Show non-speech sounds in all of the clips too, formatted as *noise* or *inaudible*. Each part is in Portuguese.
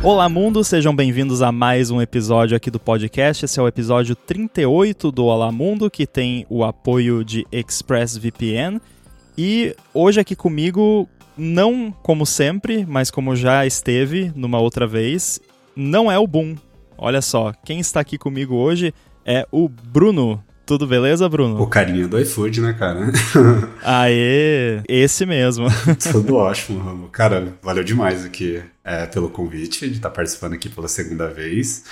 Olá, mundo, sejam bem-vindos a mais um episódio aqui do podcast. Esse é o episódio 38 do Olá Mundo, que tem o apoio de ExpressVPN. E hoje aqui comigo, não como sempre, mas como já esteve numa outra vez, não é o Boom. Olha só, quem está aqui comigo hoje é o Bruno. Tudo beleza, Bruno? O carinha do iFood, né, cara? Aê, esse mesmo. *laughs* Tudo ótimo, Ramo. Cara, valeu demais aqui é, pelo convite de estar participando aqui pela segunda vez.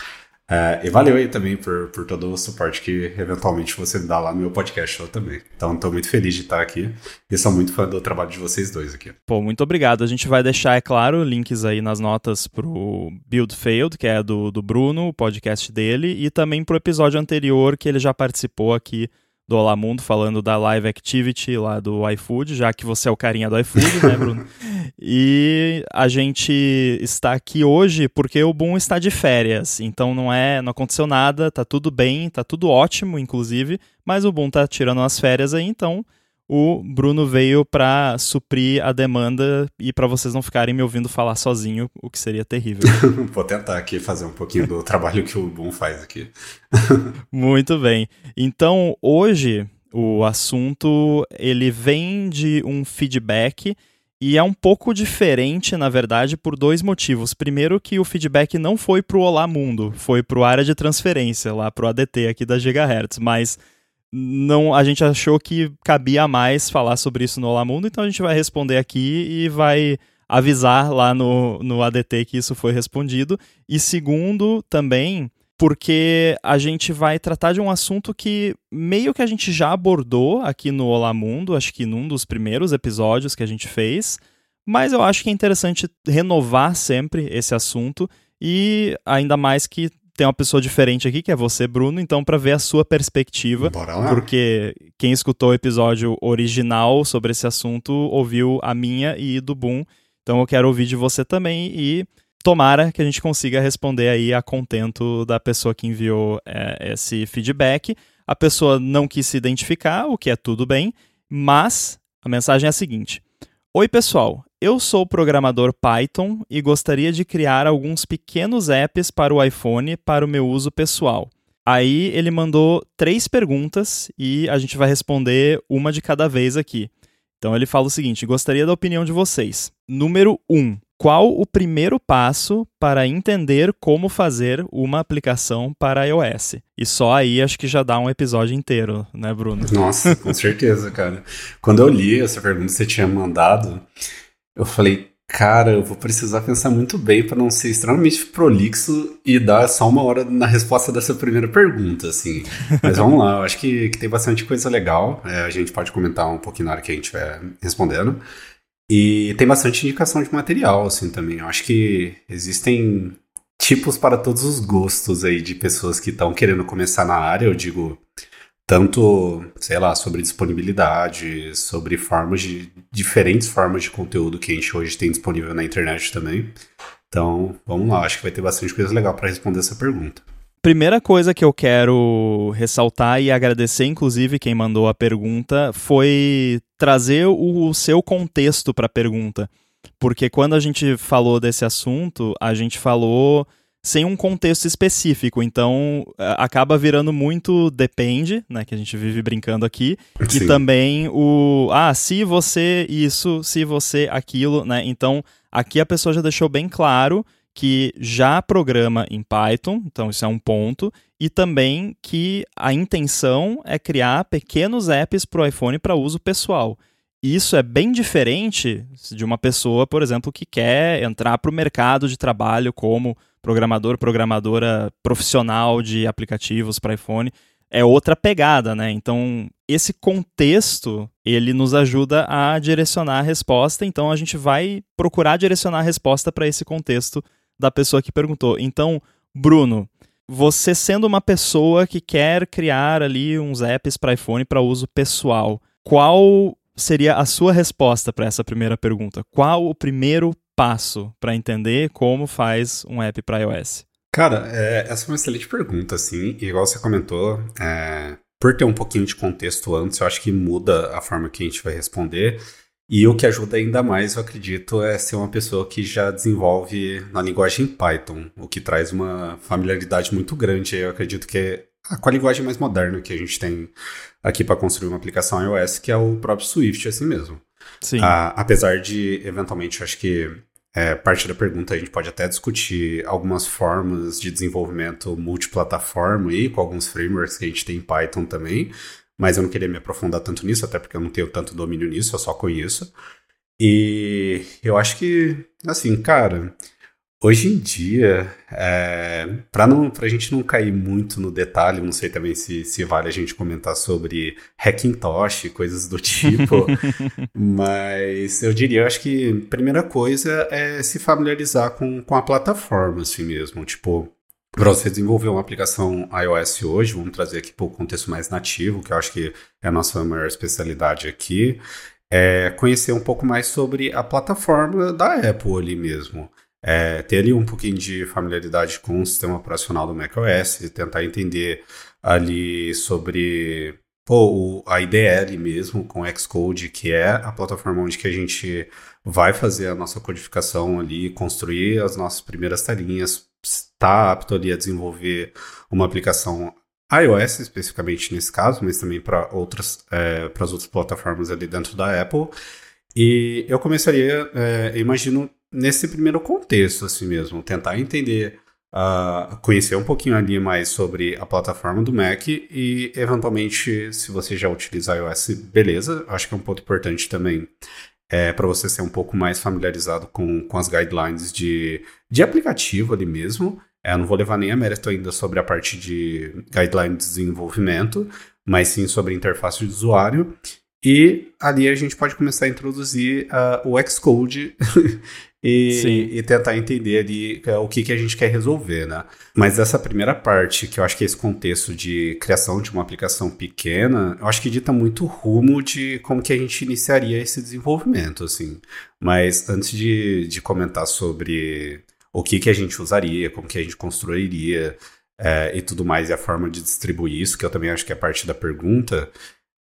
É, e valeu aí também por, por todo o suporte que eventualmente você dá lá no meu podcast show também. Então estou muito feliz de estar aqui e sou muito fã do trabalho de vocês dois aqui. Pô, muito obrigado. A gente vai deixar, é claro, links aí nas notas pro Build Failed, que é do, do Bruno, o podcast dele, e também pro episódio anterior que ele já participou aqui do Olá Mundo, falando da Live Activity lá do iFood, já que você é o carinha do iFood, né, *laughs* Bruno? e a gente está aqui hoje porque o Boom está de férias, então não é, não aconteceu nada, tá tudo bem, tá tudo ótimo, inclusive, mas o Boom tá tirando as férias aí, então o Bruno veio para suprir a demanda e para vocês não ficarem me ouvindo falar sozinho, o que seria terrível. *laughs* Vou tentar aqui fazer um pouquinho do trabalho que o Boom faz aqui. *laughs* Muito bem. Então, hoje o assunto ele vem de um feedback e é um pouco diferente, na verdade, por dois motivos. Primeiro que o feedback não foi pro Olá Mundo, foi pro área de transferência, lá pro ADT aqui da Gigahertz, mas não, a gente achou que cabia mais falar sobre isso no Olá Mundo, então a gente vai responder aqui e vai avisar lá no, no ADT que isso foi respondido. E segundo, também, porque a gente vai tratar de um assunto que meio que a gente já abordou aqui no Olá Mundo, acho que num dos primeiros episódios que a gente fez, mas eu acho que é interessante renovar sempre esse assunto e ainda mais que tem uma pessoa diferente aqui, que é você, Bruno, então para ver a sua perspectiva, Bora lá. porque quem escutou o episódio original sobre esse assunto ouviu a minha e do Boom, então eu quero ouvir de você também e tomara que a gente consiga responder aí a contento da pessoa que enviou é, esse feedback. A pessoa não quis se identificar, o que é tudo bem, mas a mensagem é a seguinte: Oi, pessoal. Eu sou programador Python e gostaria de criar alguns pequenos apps para o iPhone para o meu uso pessoal. Aí ele mandou três perguntas e a gente vai responder uma de cada vez aqui. Então ele fala o seguinte: gostaria da opinião de vocês. Número 1. Um, qual o primeiro passo para entender como fazer uma aplicação para iOS? E só aí acho que já dá um episódio inteiro, né, Bruno? Nossa, com certeza, cara. Quando eu li essa pergunta que você tinha mandado, eu falei, cara, eu vou precisar pensar muito bem para não ser extremamente prolixo e dar só uma hora na resposta dessa primeira pergunta, assim. *laughs* Mas vamos lá, eu acho que, que tem bastante coisa legal. É, a gente pode comentar um pouquinho na hora que a gente estiver respondendo. E tem bastante indicação de material, assim, também. Eu acho que existem tipos para todos os gostos aí de pessoas que estão querendo começar na área, eu digo, tanto, sei lá, sobre disponibilidade, sobre formas de diferentes formas de conteúdo que a gente hoje tem disponível na internet também. Então, vamos lá, acho que vai ter bastante coisa legal para responder essa pergunta. Primeira coisa que eu quero ressaltar e agradecer, inclusive, quem mandou a pergunta, foi trazer o seu contexto para a pergunta. Porque quando a gente falou desse assunto, a gente falou sem um contexto específico. Então, acaba virando muito depende, né? Que a gente vive brincando aqui. *laughs* Sim. E também o. Ah, se você isso, se você aquilo, né? Então, aqui a pessoa já deixou bem claro que já programa em Python, então isso é um ponto, e também que a intenção é criar pequenos apps para o iPhone para uso pessoal. Isso é bem diferente de uma pessoa, por exemplo, que quer entrar para o mercado de trabalho como programador, programadora profissional de aplicativos para iPhone. É outra pegada, né? Então, esse contexto, ele nos ajuda a direcionar a resposta. Então, a gente vai procurar direcionar a resposta para esse contexto da pessoa que perguntou. Então, Bruno, você sendo uma pessoa que quer criar ali uns apps para iPhone para uso pessoal, qual seria a sua resposta para essa primeira pergunta? Qual o primeiro passo para entender como faz um app para iOS? Cara, é, essa é uma excelente pergunta, assim, e igual você comentou, é, por ter um pouquinho de contexto antes, eu acho que muda a forma que a gente vai responder. E o que ajuda ainda mais, eu acredito, é ser uma pessoa que já desenvolve na linguagem Python, o que traz uma familiaridade muito grande. Eu acredito que com a linguagem mais moderna que a gente tem aqui para construir uma aplicação iOS, que é o próprio Swift, assim mesmo. Sim. Ah, apesar de, eventualmente, acho que é, parte da pergunta a gente pode até discutir algumas formas de desenvolvimento multiplataforma aí, com alguns frameworks que a gente tem em Python também mas eu não queria me aprofundar tanto nisso, até porque eu não tenho tanto domínio nisso, eu só conheço. E eu acho que, assim, cara, hoje em dia, é, para não, pra gente não cair muito no detalhe, não sei também se, se vale a gente comentar sobre Hackintosh, coisas do tipo, *laughs* mas eu diria, eu acho que a primeira coisa é se familiarizar com, com a plataforma, assim mesmo, tipo, para você desenvolver uma aplicação iOS hoje, vamos trazer aqui para o contexto mais nativo, que eu acho que é a nossa maior especialidade aqui, é conhecer um pouco mais sobre a plataforma da Apple ali mesmo. É, ter ali um pouquinho de familiaridade com o sistema operacional do macOS, tentar entender ali sobre pô, a IDL mesmo, com Xcode, que é a plataforma onde que a gente vai fazer a nossa codificação ali, construir as nossas primeiras telinhas, está apto ali a desenvolver uma aplicação iOS especificamente nesse caso, mas também para outras é, outras plataformas ali dentro da Apple. E eu começaria, é, imagino, nesse primeiro contexto assim mesmo, tentar entender, uh, conhecer um pouquinho ali mais sobre a plataforma do Mac e eventualmente, se você já utiliza iOS, beleza. Acho que é um ponto importante também é, para você ser um pouco mais familiarizado com, com as guidelines de, de aplicativo ali mesmo. É, não vou levar nem a mérito ainda sobre a parte de guidelines de desenvolvimento, mas sim sobre interface de usuário. E ali a gente pode começar a introduzir uh, o Xcode *laughs* e, e, tentar entender ali uh, o que, que a gente quer resolver, né? Mas essa primeira parte, que eu acho que é esse contexto de criação de uma aplicação pequena, eu acho que dita muito o rumo de como que a gente iniciaria esse desenvolvimento, assim. Mas antes de, de comentar sobre o que, que a gente usaria, como que a gente construiria é, e tudo mais, e a forma de distribuir isso, que eu também acho que é parte da pergunta,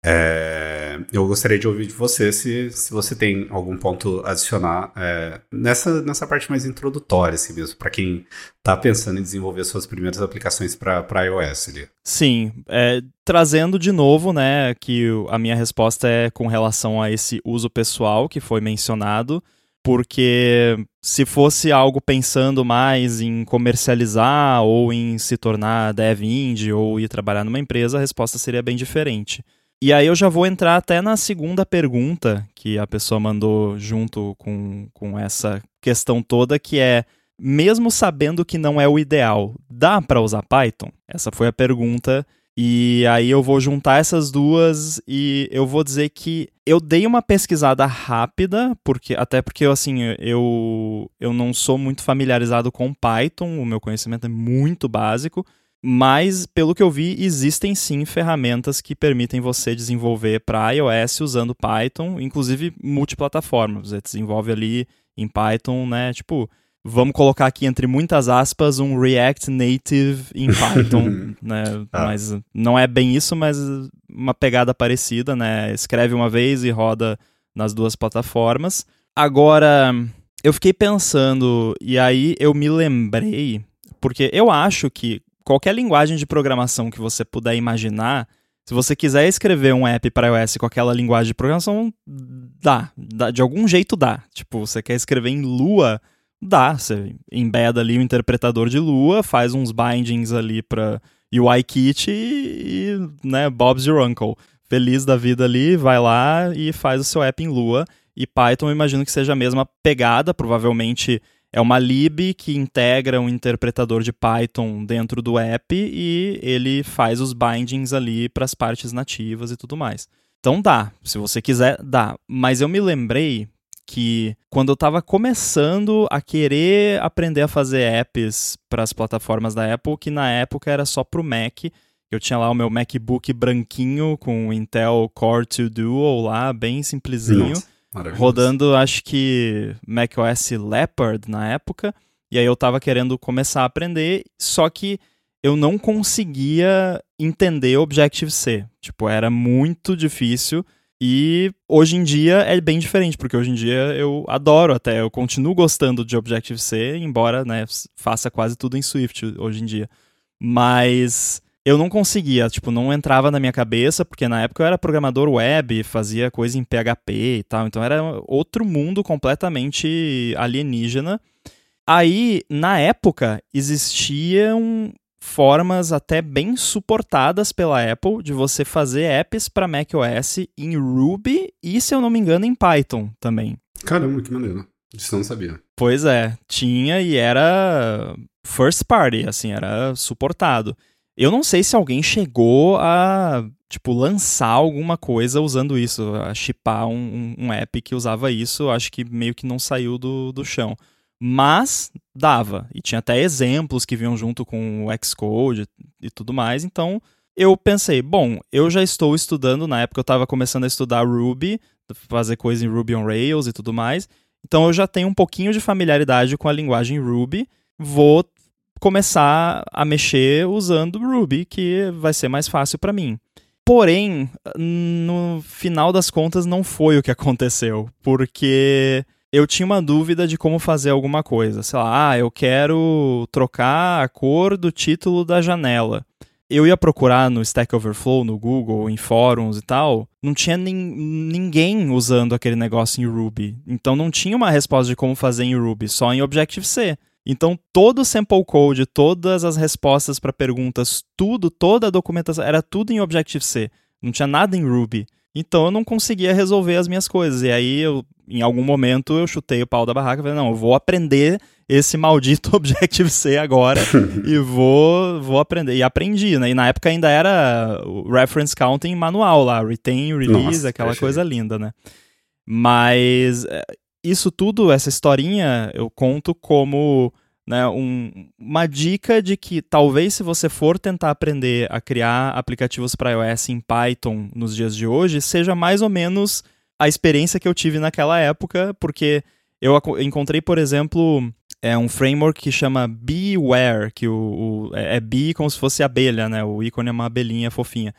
é, eu gostaria de ouvir de você se, se você tem algum ponto adicionar é, nessa, nessa parte mais introdutória, assim mesmo, para quem está pensando em desenvolver suas primeiras aplicações para iOS. Ali. Sim, é, trazendo de novo, né, que a minha resposta é com relação a esse uso pessoal que foi mencionado, porque se fosse algo pensando mais em comercializar ou em se tornar dev indie ou ir trabalhar numa empresa, a resposta seria bem diferente. E aí eu já vou entrar até na segunda pergunta que a pessoa mandou junto com, com essa questão toda, que é mesmo sabendo que não é o ideal, dá para usar Python? Essa foi a pergunta. E aí eu vou juntar essas duas e eu vou dizer que eu dei uma pesquisada rápida, porque até porque assim, eu eu não sou muito familiarizado com Python, o meu conhecimento é muito básico. Mas, pelo que eu vi, existem sim ferramentas que permitem você desenvolver para iOS usando Python, inclusive multiplataforma. Você desenvolve ali em Python, né? Tipo, vamos colocar aqui entre muitas aspas um React Native em *laughs* Python, né? Ah. Mas não é bem isso, mas uma pegada parecida, né? Escreve uma vez e roda nas duas plataformas. Agora, eu fiquei pensando e aí eu me lembrei, porque eu acho que qualquer linguagem de programação que você puder imaginar, se você quiser escrever um app para iOS com aquela linguagem de programação, dá, dá, de algum jeito dá. Tipo, você quer escrever em Lua, dá. Você embeda ali o interpretador de Lua, faz uns bindings ali para UIKit e, e, né, Bob's your uncle. Feliz da vida ali, vai lá e faz o seu app em Lua. E Python, eu imagino que seja a mesma pegada, provavelmente é uma lib que integra um interpretador de Python dentro do app e ele faz os bindings ali para as partes nativas e tudo mais. Então dá, se você quiser, dá. Mas eu me lembrei que quando eu estava começando a querer aprender a fazer apps para as plataformas da Apple, que na época era só para o Mac, eu tinha lá o meu MacBook branquinho com Intel Core 2 Duo lá, bem simplesinho. Nossa rodando, acho que macOS Leopard na época. E aí eu tava querendo começar a aprender, só que eu não conseguia entender Objective-C. Tipo, era muito difícil. E hoje em dia é bem diferente, porque hoje em dia eu adoro até, eu continuo gostando de Objective-C, embora né, faça quase tudo em Swift hoje em dia. Mas eu não conseguia, tipo, não entrava na minha cabeça, porque na época eu era programador web, fazia coisa em PHP e tal, então era outro mundo completamente alienígena. Aí, na época, existiam formas até bem suportadas pela Apple de você fazer apps para macOS em Ruby e, se eu não me engano, em Python também. Caramba, que maneiro. Isso eu não sabia. Pois é, tinha e era first party, assim, era suportado. Eu não sei se alguém chegou a, tipo, lançar alguma coisa usando isso, a chipar um, um, app que usava isso, acho que meio que não saiu do, do chão. Mas dava, e tinha até exemplos que vinham junto com o Xcode e tudo mais, então eu pensei, bom, eu já estou estudando, na época eu estava começando a estudar Ruby, fazer coisa em Ruby on Rails e tudo mais, então eu já tenho um pouquinho de familiaridade com a linguagem Ruby, vou começar a mexer usando Ruby, que vai ser mais fácil para mim. Porém, no final das contas, não foi o que aconteceu, porque eu tinha uma dúvida de como fazer alguma coisa. Sei lá, ah, eu quero trocar a cor do título da janela. Eu ia procurar no Stack Overflow, no Google, em fóruns e tal, não tinha nin ninguém usando aquele negócio em Ruby. Então não tinha uma resposta de como fazer em Ruby, só em Objective-C. Então, todo o sample code, todas as respostas para perguntas, tudo, toda a documentação, era tudo em Objective-C. Não tinha nada em Ruby. Então, eu não conseguia resolver as minhas coisas. E aí, eu, em algum momento, eu chutei o pau da barraca e falei: não, eu vou aprender esse maldito *laughs* Objective-C agora e *laughs* vou, vou aprender. E aprendi, né? E na época ainda era o reference counting manual lá, retain, release, Nossa, aquela coisa linda, né? Mas eh, isso tudo, essa historinha, eu conto como né, um, uma dica de que talvez se você for tentar aprender a criar aplicativos para iOS em Python nos dias de hoje, seja mais ou menos a experiência que eu tive naquela época, porque eu encontrei, por exemplo, é um framework que chama Beware, que o, o é, é bee como se fosse abelha, né? O ícone é uma abelhinha fofinha.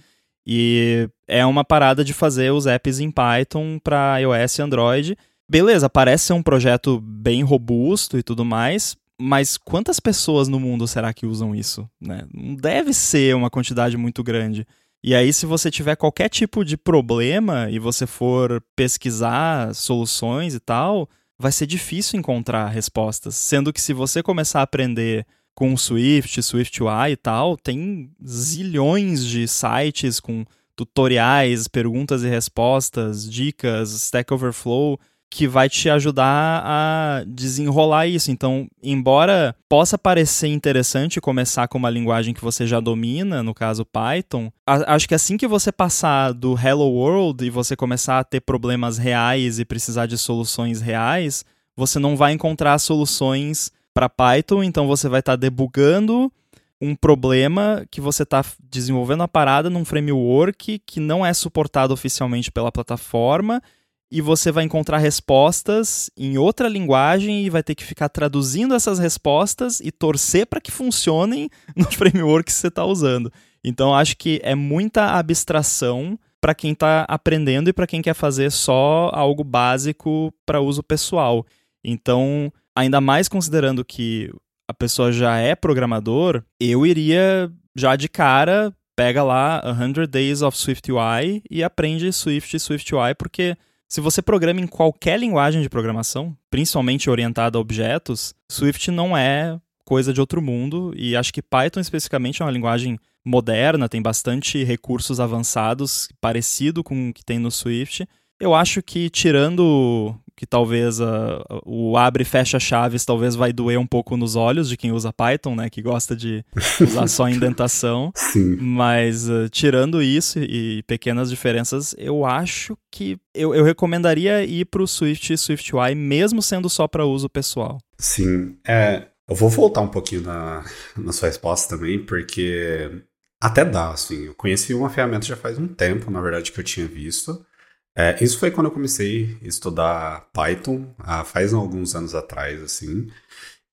E é uma parada de fazer os apps em Python para iOS e Android beleza, parece ser um projeto bem robusto e tudo mais, mas quantas pessoas no mundo será que usam isso? Né? Não deve ser uma quantidade muito grande. E aí, se você tiver qualquer tipo de problema e você for pesquisar soluções e tal, vai ser difícil encontrar respostas. Sendo que se você começar a aprender com Swift, Swift UI e tal, tem zilhões de sites com tutoriais, perguntas e respostas, dicas, Stack Overflow que vai te ajudar a desenrolar isso. Então, embora possa parecer interessante começar com uma linguagem que você já domina, no caso Python, acho que assim que você passar do Hello World e você começar a ter problemas reais e precisar de soluções reais, você não vai encontrar soluções para Python, então você vai estar tá debugando um problema que você está desenvolvendo a parada num framework que não é suportado oficialmente pela plataforma e você vai encontrar respostas em outra linguagem e vai ter que ficar traduzindo essas respostas e torcer para que funcionem *laughs* no framework que você está usando. Então acho que é muita abstração para quem está aprendendo e para quem quer fazer só algo básico para uso pessoal. Então, ainda mais considerando que a pessoa já é programador, eu iria já de cara, pega lá 100 Days of Swift UI e aprende Swift e Swift UI, porque se você programa em qualquer linguagem de programação, principalmente orientada a objetos, Swift não é coisa de outro mundo e acho que Python especificamente é uma linguagem moderna, tem bastante recursos avançados, parecido com o que tem no Swift. Eu acho que tirando que talvez uh, o abre e fecha chaves talvez vai doer um pouco nos olhos de quem usa Python, né, que gosta de *laughs* usar só indentação. Sim. Mas uh, tirando isso e pequenas diferenças, eu acho que eu, eu recomendaria ir para o Swift e SwiftUI mesmo sendo só para uso pessoal. Sim, é, eu vou voltar um pouquinho na, na sua resposta também, porque até dá, assim. Eu conheci uma ferramenta já faz um tempo, na verdade, que eu tinha visto. É, isso foi quando eu comecei a estudar Python, ah, faz alguns anos atrás, assim.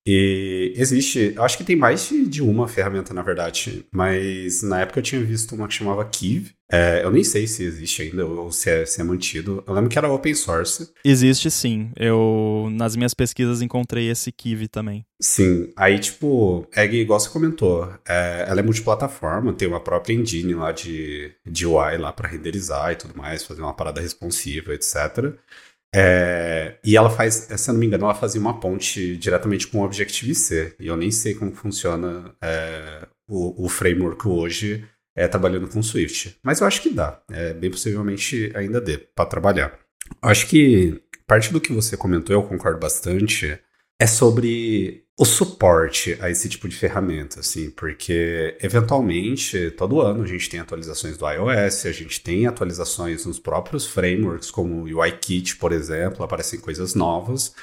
E existe, acho que tem mais de, de, uma ferramenta, na verdade, mas na época eu tinha visto uma que chamava Kiv. É, eu nem sei se existe ainda ou se é, se é mantido. Eu lembro que era open source. Existe sim. Eu, nas minhas pesquisas, encontrei esse Kiv também. Sim, aí tipo, é igual você comentou, é, ela é multiplataforma, tem uma própria engine lá de, de UI lá para renderizar e tudo mais, fazer uma parada responsiva, etc. É, e ela faz, se eu não me engano, ela fazia uma ponte diretamente com o Objective-C. E eu nem sei como funciona é, o, o, framework hoje é, trabalhando com Swift. Mas eu acho que dá. É, bem possivelmente ainda dê para trabalhar. Acho que parte do que você comentou, eu concordo bastante, é sobre o suporte a esse tipo de ferramenta, assim, porque eventualmente todo ano a gente tem atualizações do iOS, a gente tem atualizações nos próprios frameworks, como o UIKit, por exemplo, aparecem coisas novas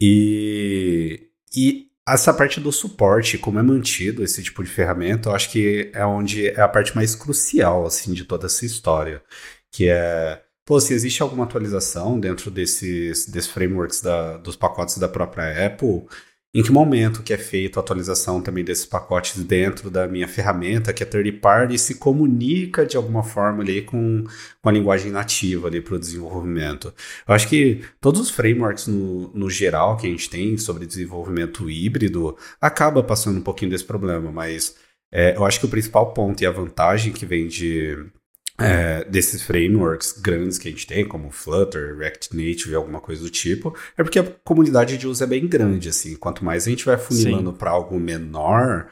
e, e essa parte do suporte, como é mantido esse tipo de ferramenta, eu acho que é onde é a parte mais crucial, assim, de toda essa história, que é pô, se existe alguma atualização dentro desses, desses frameworks da, dos pacotes da própria Apple, em que momento que é feita a atualização também desses pacotes dentro da minha ferramenta, que é third party, se comunica de alguma forma ali com, com a linguagem nativa ali para o desenvolvimento. Eu acho que todos os frameworks no, no geral que a gente tem sobre desenvolvimento híbrido acaba passando um pouquinho desse problema, mas é, eu acho que o principal ponto e a vantagem que vem de é, desses frameworks grandes que a gente tem, como Flutter, React Native, alguma coisa do tipo, é porque a comunidade de uso é bem grande, assim. Quanto mais a gente vai funilando para algo menor,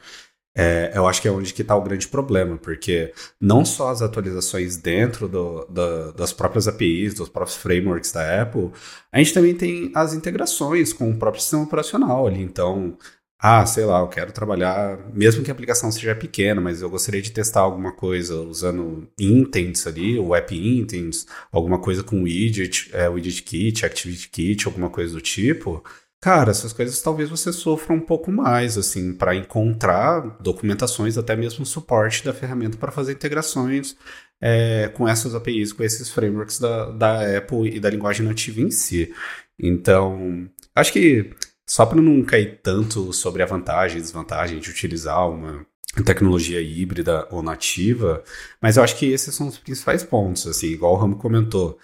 é, eu acho que é onde que está o grande problema, porque não só as atualizações dentro do, do, das próprias APIs, dos próprios frameworks da Apple, a gente também tem as integrações com o próprio sistema operacional ali. Então, ah, sei lá, eu quero trabalhar, mesmo que a aplicação seja pequena, mas eu gostaria de testar alguma coisa usando intents ali, o app intents, alguma coisa com widget, é, widget kit, activity kit, alguma coisa do tipo. Cara, essas coisas talvez você sofra um pouco mais, assim, para encontrar documentações, até mesmo suporte da ferramenta para fazer integrações é, com essas APIs, com esses frameworks da, da Apple e da linguagem nativa em si. Então, acho que só para não cair tanto sobre a vantagem e desvantagem de utilizar uma tecnologia híbrida ou nativa, mas eu acho que esses são os principais pontos, assim, igual o Ramo comentou.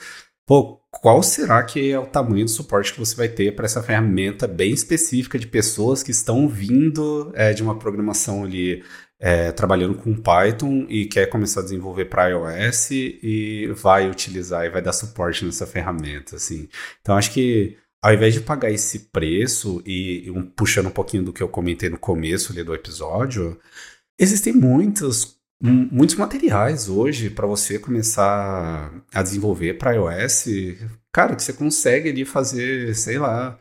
Pô, qual será que é o tamanho do suporte que você vai ter para essa ferramenta bem específica de pessoas que estão vindo é, de uma programação ali é, trabalhando com Python e quer começar a desenvolver para iOS e vai utilizar e vai dar suporte nessa ferramenta, assim. Então acho que ao invés de pagar esse preço, e, um, puxando um pouquinho do que eu comentei no começo ali do episódio, existem muitos, muitos materiais hoje para você começar a desenvolver para iOS. Cara, que você consegue ali fazer, sei lá,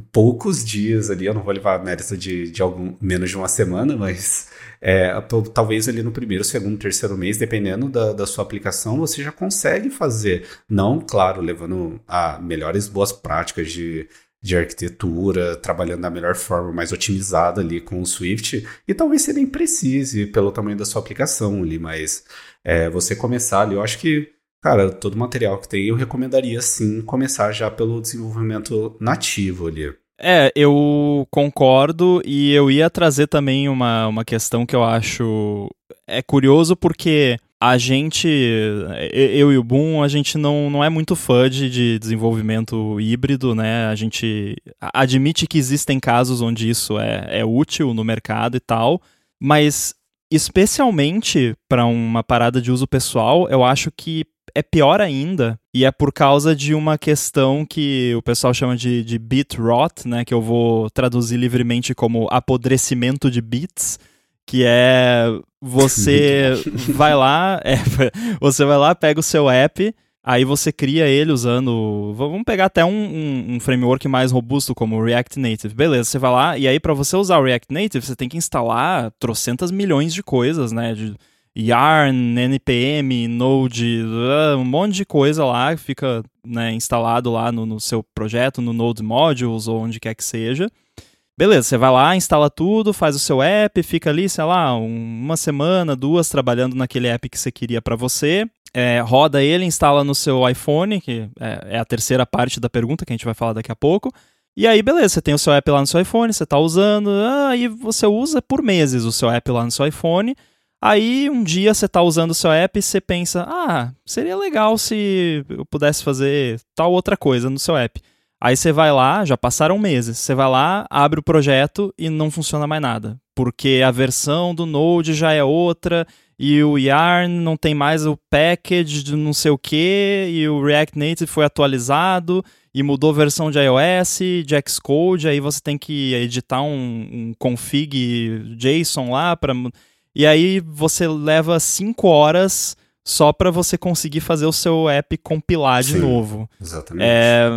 poucos dias ali. Eu não vou levar mérito de, de algum, menos de uma semana, mas é, talvez ali no primeiro, segundo, terceiro mês, dependendo da, da sua aplicação, você já consegue fazer. Não, claro, levando a melhores boas práticas de, de arquitetura, trabalhando da melhor forma, mais otimizada ali com o Swift, e talvez você nem precise pelo tamanho da sua aplicação ali, mas é, você começar ali, eu acho que, cara, todo material que tem, eu recomendaria sim começar já pelo desenvolvimento nativo ali. É, eu concordo e eu ia trazer também uma, uma questão que eu acho é curioso porque a gente, eu e o Boom, a gente não, não é muito fã de, de desenvolvimento híbrido, né? A gente admite que existem casos onde isso é, é útil no mercado e tal, mas especialmente para uma parada de uso pessoal, eu acho que é pior ainda, e é por causa de uma questão que o pessoal chama de, de bit rot, né, que eu vou traduzir livremente como apodrecimento de bits, que é você *laughs* vai lá, é, *laughs* você vai lá, pega o seu app, aí você cria ele usando, vamos pegar até um, um, um framework mais robusto como o React Native, beleza, você vai lá, e aí para você usar o React Native, você tem que instalar trocentas milhões de coisas, né, de, Yarn, NPM, Node, ah, um monte de coisa lá que fica né, instalado lá no, no, seu projeto, no Node Modules ou onde quer que seja. Beleza, você vai lá, instala tudo, faz o seu app, fica ali, sei lá, uma semana, duas trabalhando naquele app que você queria para você. É, roda ele, instala no seu iPhone, que é, é a terceira parte da pergunta que a gente vai falar daqui a pouco. E aí, beleza, você tem o seu app lá no seu iPhone, você está usando, aí ah, você usa por meses o seu app lá no seu iPhone. Aí um dia você está usando o seu app e você pensa: ah, seria legal se eu pudesse fazer tal outra coisa no seu app. Aí você vai lá, já passaram meses, você vai lá, abre o projeto e não funciona mais nada. Porque a versão do Node já é outra, e o Yarn não tem mais o package de não sei o que, e o React Native foi atualizado, e mudou a versão de iOS, de Xcode, aí você tem que editar um, um config JSON lá para e aí você leva 5 horas só para você conseguir fazer o seu app compilar Sim, de novo. Exatamente. É,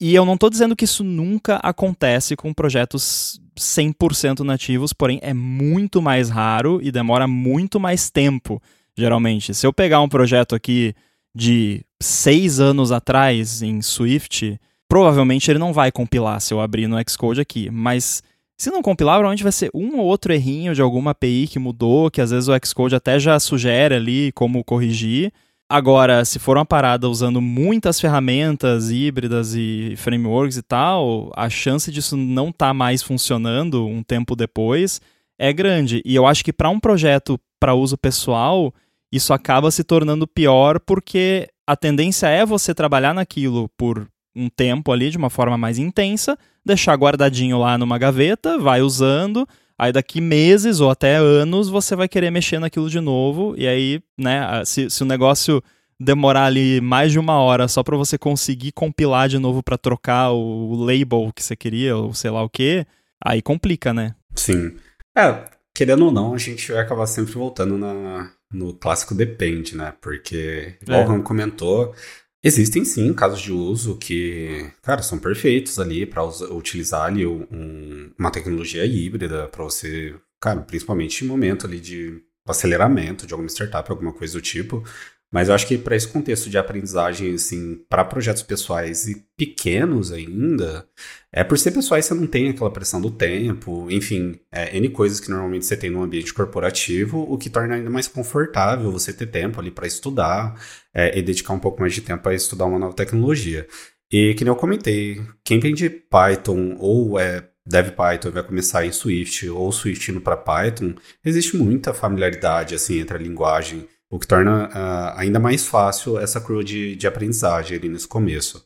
e eu não estou dizendo que isso nunca acontece com projetos 100% nativos, porém é muito mais raro e demora muito mais tempo, geralmente. Se eu pegar um projeto aqui de seis anos atrás em Swift, provavelmente ele não vai compilar se eu abrir no Xcode aqui, mas se não compilar, provavelmente vai ser um ou outro errinho de alguma API que mudou, que às vezes o Xcode até já sugere ali como corrigir. Agora, se for uma parada usando muitas ferramentas híbridas e frameworks e tal, a chance disso não estar tá mais funcionando um tempo depois é grande. E eu acho que para um projeto para uso pessoal, isso acaba se tornando pior porque a tendência é você trabalhar naquilo por um tempo ali de uma forma mais intensa, deixar guardadinho lá numa gaveta, vai usando, aí daqui meses ou até anos você vai querer mexer naquilo de novo, e aí, né, se, se o negócio demorar ali mais de uma hora só para você conseguir compilar de novo para trocar o, label que você queria, ou sei lá o que, aí complica, né? Sim. É, querendo ou não, a gente vai acabar sempre voltando na, no clássico depende, né? Porque, igual é. o Ram comentou, Existem sim casos de uso que, cara, são perfeitos ali para utilizar ali um, uma tecnologia híbrida para você, cara, principalmente em momento ali de aceleramento de alguma startup, alguma coisa do tipo. Mas eu acho que para esse contexto de aprendizagem, assim, para projetos pessoais e pequenos ainda, é por ser pessoais você não tem aquela pressão do tempo, enfim, é, N coisas que normalmente você tem no ambiente corporativo, o que torna ainda mais confortável você ter tempo ali para estudar é, e dedicar um pouco mais de tempo para estudar uma nova tecnologia. E que nem eu comentei, quem vem de Python ou é Dev Python vai começar em Swift ou Swift indo para Python, existe muita familiaridade assim entre a linguagem o que torna uh, ainda mais fácil essa curva de, de aprendizagem ali nesse começo.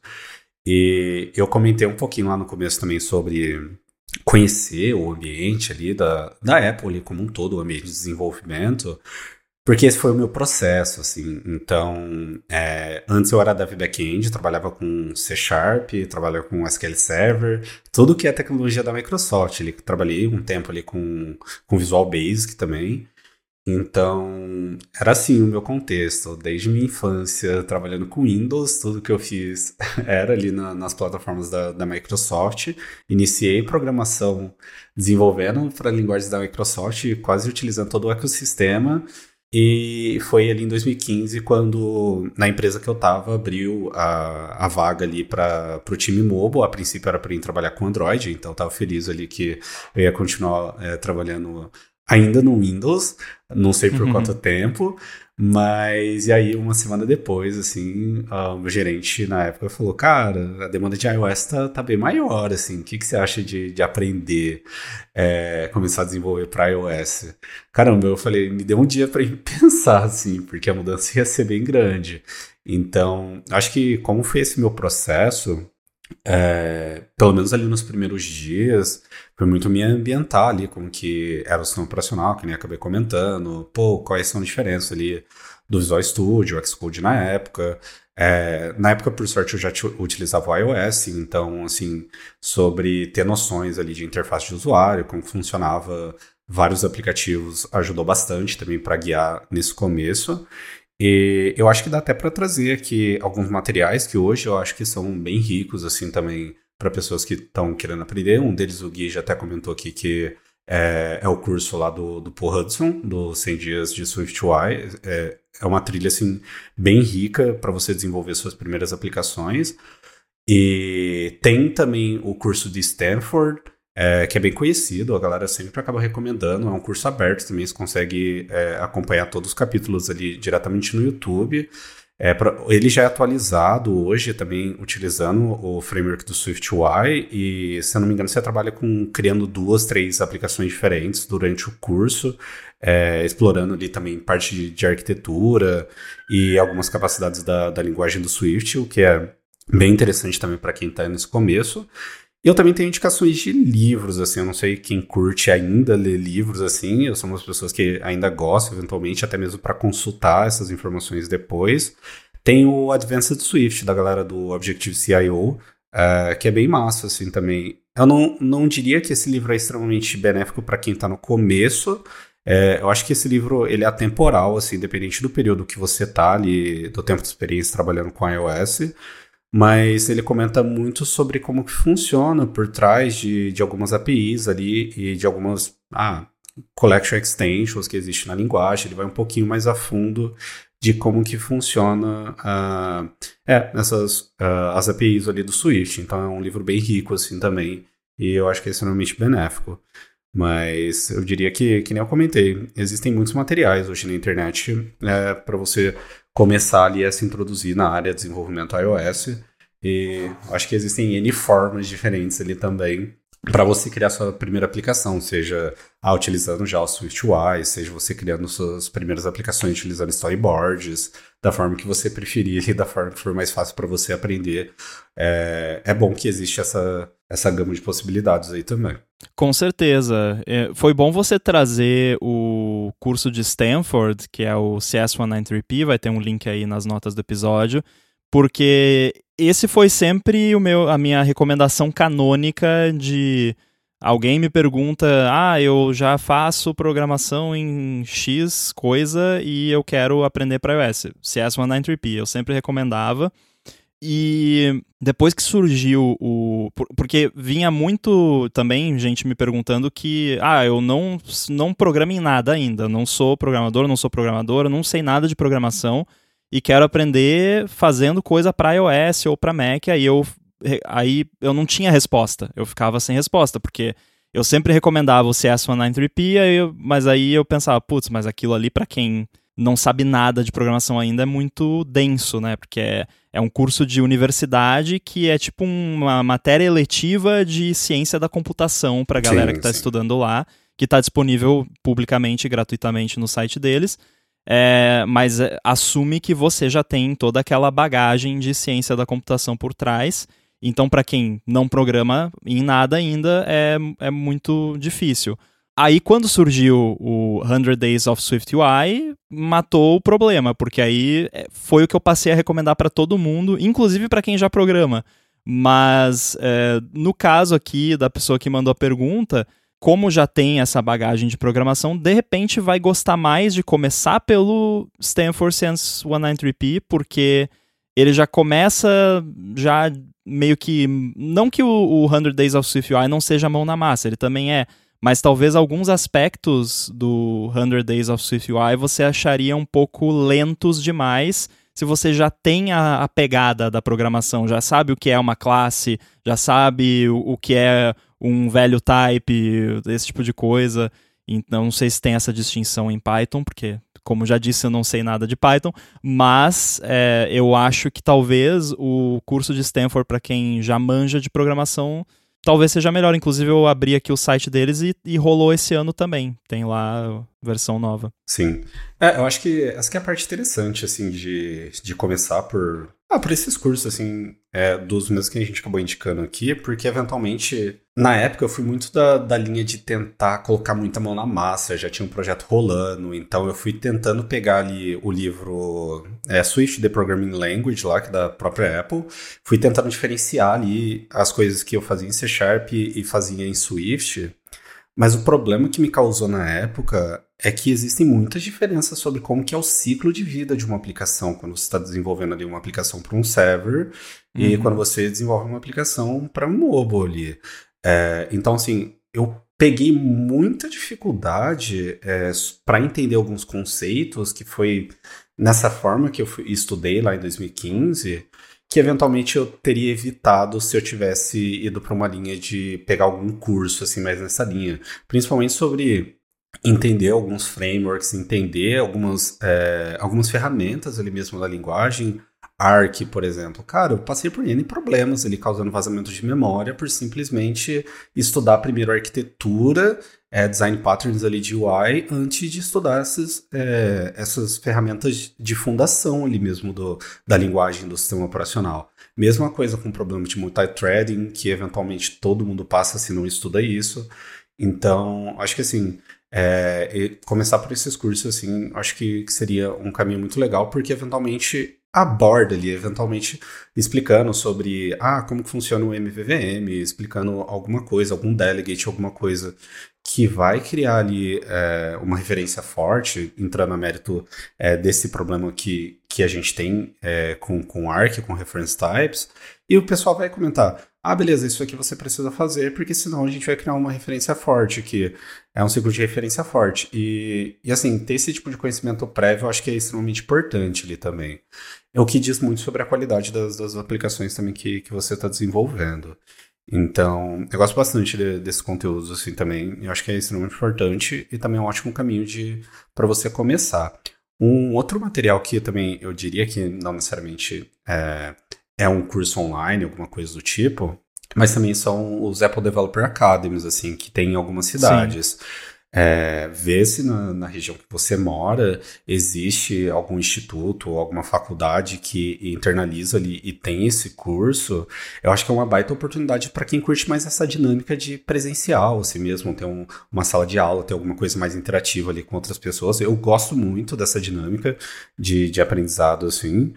E eu comentei um pouquinho lá no começo também sobre conhecer o ambiente ali da, da Apple ali como um todo, o ambiente de desenvolvimento, porque esse foi o meu processo, assim. Então, é, antes eu era dev backend, trabalhava com C Sharp, trabalhava com SQL Server, tudo que é tecnologia da Microsoft. Ali, trabalhei um tempo ali com, com Visual Basic também. Então, era assim o meu contexto. Desde minha infância, trabalhando com Windows, tudo que eu fiz *laughs* era ali na, nas plataformas da, da, Microsoft. Iniciei programação desenvolvendo para linguagens da Microsoft, quase utilizando todo o ecossistema. E foi ali em 2015 quando, na empresa que eu estava, abriu a, a vaga ali para o time mobile. A princípio era para ir trabalhar com Android, então estava feliz ali que eu ia continuar é, trabalhando ainda no Windows, não sei por uhum. quanto tempo, mas e aí uma semana depois, assim, o gerente na época falou, cara, a demanda de iOS tá, tá bem maior, assim, o que, que você acha de, de aprender, é, começar a desenvolver para iOS? Caramba, eu falei, me deu um dia para *laughs* pensar, assim, porque a mudança ia ser bem grande. Então, acho que como foi esse meu processo, é, pelo menos ali nos primeiros dias, foi muito me ambientar ali com que era o sistema operacional, que nem acabei comentando, pô, quais são as diferenças ali do Visual Studio, o Xcode na época. É, na época, por sorte, eu já utilizava o iOS, então, assim, sobre ter noções ali de interface de usuário, como funcionava vários aplicativos, ajudou bastante também para guiar nesse começo. E eu acho que dá até para trazer aqui alguns materiais que hoje eu acho que são bem ricos, assim, também para pessoas que estão querendo aprender. Um deles, o Gui, já até comentou aqui que é, é o curso lá do, do Paul Hudson, do 100 Dias de SwiftUI. É, é uma trilha, assim, bem rica para você desenvolver suas primeiras aplicações. E tem também o curso de Stanford, é, que é bem conhecido, a galera sempre acaba recomendando. É um curso aberto também, você consegue é, acompanhar todos os capítulos ali diretamente no YouTube. É pra, ele já é atualizado hoje também utilizando o framework do SwiftUI e, se eu não me engano, você trabalha com criando duas, três aplicações diferentes durante o curso, é, explorando ali também parte de, de, arquitetura e algumas capacidades da, da linguagem do Swift, o que é bem interessante também para quem está nesse começo. Eu também tenho indicações de livros, assim, eu não sei quem curte ainda ler livros, assim, eu sou uma das pessoas que ainda gosto, eventualmente, até mesmo para consultar essas informações depois. Tem o Advanced Swift, da galera do Objective-CIO, uh, eh, que é bem massa, assim, também. Eu não, não diria que esse livro é extremamente benéfico para quem está no começo, é, eu acho que esse livro ele é atemporal, assim, independente do período que você tá ali, do tempo de experiência trabalhando com iOS mas ele comenta muito sobre como que funciona por trás de, de algumas APIs ali e de algumas ah, collection extensions que existem na linguagem. Ele vai um pouquinho mais a fundo de como que funciona uh, é, essas, uh, as APIs ali do Swift. Então é um livro bem rico assim também e eu acho que é extremamente benéfico. Mas eu diria que, que nem eu comentei, existem muitos materiais hoje na internet é, para você começar ali a se introduzir na área de desenvolvimento iOS. E acho que existem N formas diferentes ali também para você criar sua primeira aplicação, seja ah, utilizando já o SwiftUI, seja você criando suas primeiras aplicações utilizando storyboards, da forma que você preferir e da forma que for mais fácil para você aprender. É, é bom que existe essa, essa gama de possibilidades aí também. Com certeza. É, foi bom você trazer o curso de Stanford, que é o CS193P, vai ter um link aí nas notas do episódio, porque esse foi sempre o meu, a minha recomendação canônica de alguém me pergunta: "Ah, eu já faço programação em X coisa e eu quero aprender para iOS". CS193P, eu sempre recomendava. E depois que surgiu o. Porque vinha muito também gente me perguntando que, ah, eu não, não programo em nada ainda. Não sou programador, não sou programadora, não sei nada de programação e quero aprender fazendo coisa para iOS ou para Mac. Aí eu, aí eu não tinha resposta. Eu ficava sem resposta, porque eu sempre recomendava o CS193P, aí eu, mas aí eu pensava, putz, mas aquilo ali para quem não sabe nada de programação ainda é muito denso, né? Porque é, é um curso de universidade que é tipo uma matéria eletiva de ciência da computação para a galera sim, que está estudando lá, que está disponível publicamente, gratuitamente no site deles. É, mas é, assume que você já tem toda aquela bagagem de ciência da computação por trás. Então, para quem não programa em nada ainda, é, é muito difícil. Aí, quando surgiu o 100 Days of Swift UI, matou o problema, porque aí é, foi o que eu passei a recomendar para todo mundo, inclusive para quem já programa. Mas, é, no caso aqui da pessoa que mandou a pergunta, como já tem essa bagagem de programação, de repente vai gostar mais de começar pelo Stanford Sense 193P, porque ele já começa já meio que não que o, o 100 Days of Swift UI não seja mão na massa, ele também é, mas talvez alguns aspectos do 100 Days of Swift UI você acharia um pouco lentos demais se você já tem a, a, pegada da programação, já sabe o que é uma classe, já sabe o, o que é um velho type, esse tipo de coisa. Então, não sei se tem essa distinção em Python, porque, como já disse, eu não sei nada de Python, mas é, eu acho que talvez o curso de Stanford, para quem já manja de programação, talvez seja melhor. Inclusive, eu abri aqui o site deles e, e rolou esse ano também. Tem lá versão nova. Sim. É, eu acho que essa que é a parte interessante, assim, de, de começar por. Ah, por esses cursos, assim, é, dos mesmos que a gente acabou indicando aqui, porque eventualmente, na época, eu fui muito da, da linha de tentar colocar muita mão na massa, já tinha um projeto rolando, então eu fui tentando pegar ali o livro é, Swift The Programming Language, lá, que é da própria Apple, fui tentando diferenciar ali as coisas que eu fazia em C Sharp e fazia em Swift, mas o problema que me causou na época é que existem muitas diferenças sobre como que é o ciclo de vida de uma aplicação quando você está desenvolvendo ali uma aplicação para um server uhum. e quando você desenvolve uma aplicação para um mobile ali. É, então, assim, eu peguei muita dificuldade é, para entender alguns conceitos que foi nessa forma que eu fui, estudei lá em 2015 que eventualmente eu teria evitado se eu tivesse ido para uma linha de pegar algum curso assim mais nessa linha, principalmente sobre entender alguns frameworks, entender algumas, é, algumas ferramentas ali mesmo da linguagem. Arc, por exemplo. Cara, eu passei por N problemas ali causando vazamento de memória por simplesmente estudar primeiro arquitetura, é, design patterns ali de UI, antes de estudar essas, é, essas ferramentas de fundação ali mesmo do, da linguagem do sistema operacional. Mesma coisa com o problema de multithreading, que eventualmente todo mundo passa se não estuda isso. Então, acho que assim, é, começar por esses cursos, assim, acho que, que seria um caminho muito legal, porque eventualmente aborda ali, eventualmente explicando sobre ah, como funciona o MVVM, explicando alguma coisa, algum delegate, alguma coisa que vai criar ali é, uma referência forte, entrando a mérito é, desse problema que, que a gente tem é, com, com ARC, com reference types, e o pessoal vai comentar, ah, beleza, isso aqui você precisa fazer, porque senão a gente vai criar uma referência forte, que é um ciclo de referência forte. E, e assim, ter esse tipo de conhecimento prévio eu acho que é extremamente importante ali também. É o que diz muito sobre a qualidade das, das aplicações também que, que você está desenvolvendo. Então, eu gosto bastante de, desse conteúdo assim também. Eu acho que é extremamente importante e também é um ótimo caminho de para você começar. Um outro material que também eu diria que não necessariamente é, é um curso online, alguma coisa do tipo, mas também são os Apple Developer Academies, assim, que tem em algumas cidades. Sim. É, ver se na, na, região que você mora existe algum instituto ou alguma faculdade que internaliza ali e tem esse curso. Eu acho que é uma baita oportunidade para quem curte mais essa dinâmica de presencial, assim mesmo, ter um, uma sala de aula, ter alguma coisa mais interativa ali com outras pessoas. Eu gosto muito dessa dinâmica de, de aprendizado, assim.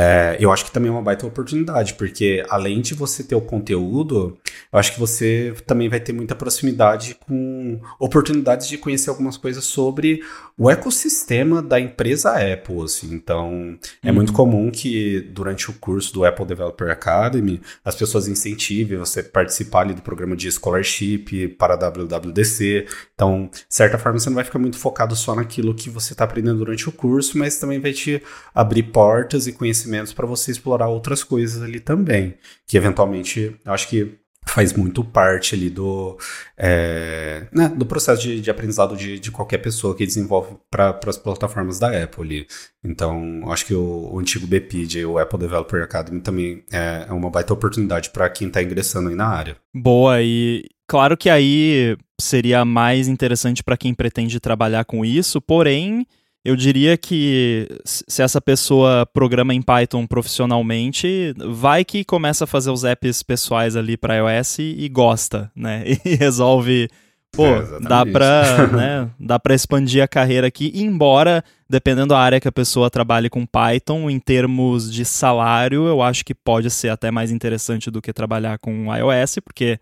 É, eu acho que também é uma baita oportunidade, porque além de você ter o conteúdo, eu acho que você também vai ter muita proximidade com oportunidades de conhecer algumas coisas sobre o ecossistema da empresa Apple. Assim. Então, é uhum. muito comum que durante o curso do Apple Developer Academy, as pessoas incentivem você a participar ali do programa de scholarship para a WWDC. Então, de certa forma, você não vai ficar muito focado só naquilo que você está aprendendo durante o curso, mas também vai te abrir portas e conhecimento conhecimentos para você explorar outras coisas ali também, que eventualmente eu acho que faz muito parte ali do, é, né, do processo de, de aprendizado de, de, qualquer pessoa que desenvolve para as plataformas da Apple. Ali. Então, acho que o, o, antigo BPD, o Apple Developer Academy, também é, é uma baita oportunidade para quem está ingressando aí na área. Boa, e claro que aí seria mais interessante para quem pretende trabalhar com isso, porém eu diria que se essa pessoa programa em Python profissionalmente, vai que começa a fazer os apps pessoais ali para iOS e, e, gosta, né? *laughs* E resolve, pô, é, dá para, né, *laughs* dá para expandir a carreira aqui, embora dependendo da área que a pessoa trabalhe com Python, em termos de salário, eu acho que pode ser até mais interessante do que trabalhar com iOS, porque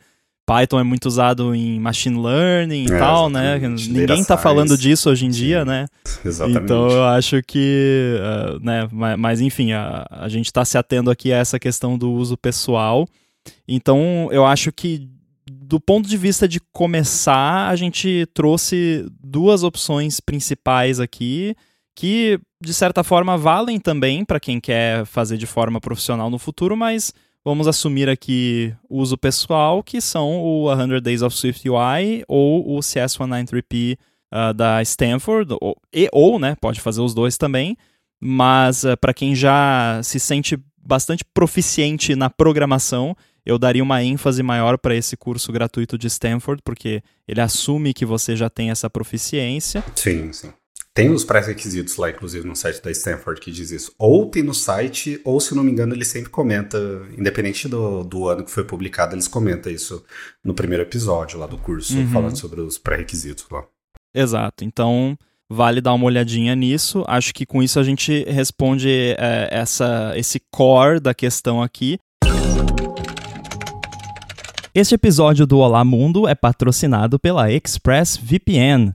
Python é muito usado em machine learning e é, tal, né? Ninguém está falando disso hoje em Sim. dia, né? *laughs* Exatamente. Então eu acho que, uh, né? Mas, mas, enfim, a, a gente está se atendo aqui a essa questão do uso pessoal. Então eu acho que do ponto de vista de começar, a gente trouxe duas opções principais aqui que de certa forma valem também para quem quer fazer de forma profissional no futuro, mas Vamos assumir aqui uso pessoal, que são o 100 Days of Swift UI ou o CS193P uh, ah, da Stanford, ou, e, ou né, pode fazer os dois também, mas uh, ah, para quem já se sente bastante proficiente na programação, eu daria uma ênfase maior para esse curso gratuito de Stanford, porque ele assume que você já tem essa proficiência. Sim, sim. Tem os pré-requisitos lá, inclusive, no site da Stanford que diz isso. Ou tem no site, ou se não me engano, ele sempre comenta, independente do, do ano que foi publicado, eles comentam isso no primeiro episódio lá do curso, uhum. falando sobre os pré-requisitos lá. Exato. Então, vale dar uma olhadinha nisso. Acho que com isso a gente responde é, essa, esse core da questão aqui. Este episódio do Olá Mundo é patrocinado pela ExpressVPN.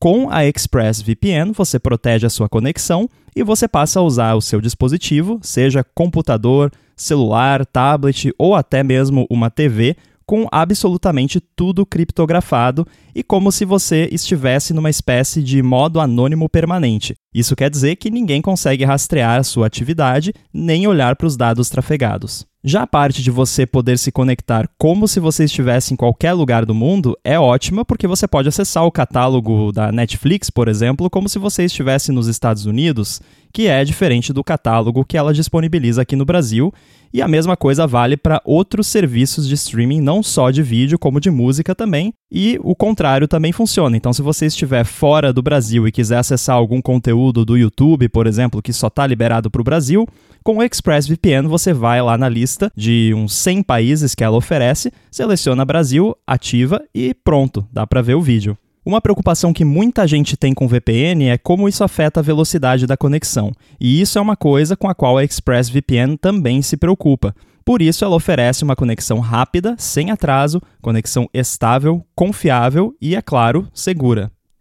Com a ExpressVPN, você protege a sua conexão e você passa a usar o seu dispositivo, seja computador, celular, tablet ou até mesmo uma TV com absolutamente tudo criptografado e como se você estivesse numa espécie de modo anônimo permanente. Isso quer dizer que ninguém consegue rastrear a sua atividade nem olhar para os dados trafegados. Já a parte de você poder se conectar como se você estivesse em qualquer lugar do mundo é ótima porque você pode acessar o catálogo da Netflix, por exemplo, como se você estivesse nos Estados Unidos, que é diferente do catálogo que ela disponibiliza aqui no Brasil e a mesma coisa vale para outros serviços de streaming, não só de vídeo, como de música também. E o contrário também funciona. Então, se você estiver fora do Brasil e quiser acessar algum conteúdo do YouTube, por exemplo, que só está liberado para o Brasil, com o ExpressVPN você vai lá na lista de uns 100 países que ela oferece, seleciona Brasil, ativa e pronto, dá para ver o vídeo. Uma preocupação que muita gente tem com VPN é como isso afeta a velocidade da conexão, e isso é uma coisa com a qual a ExpressVPN também se preocupa. Por isso, ela oferece uma conexão rápida, sem atraso, conexão estável, confiável e, é claro, segura.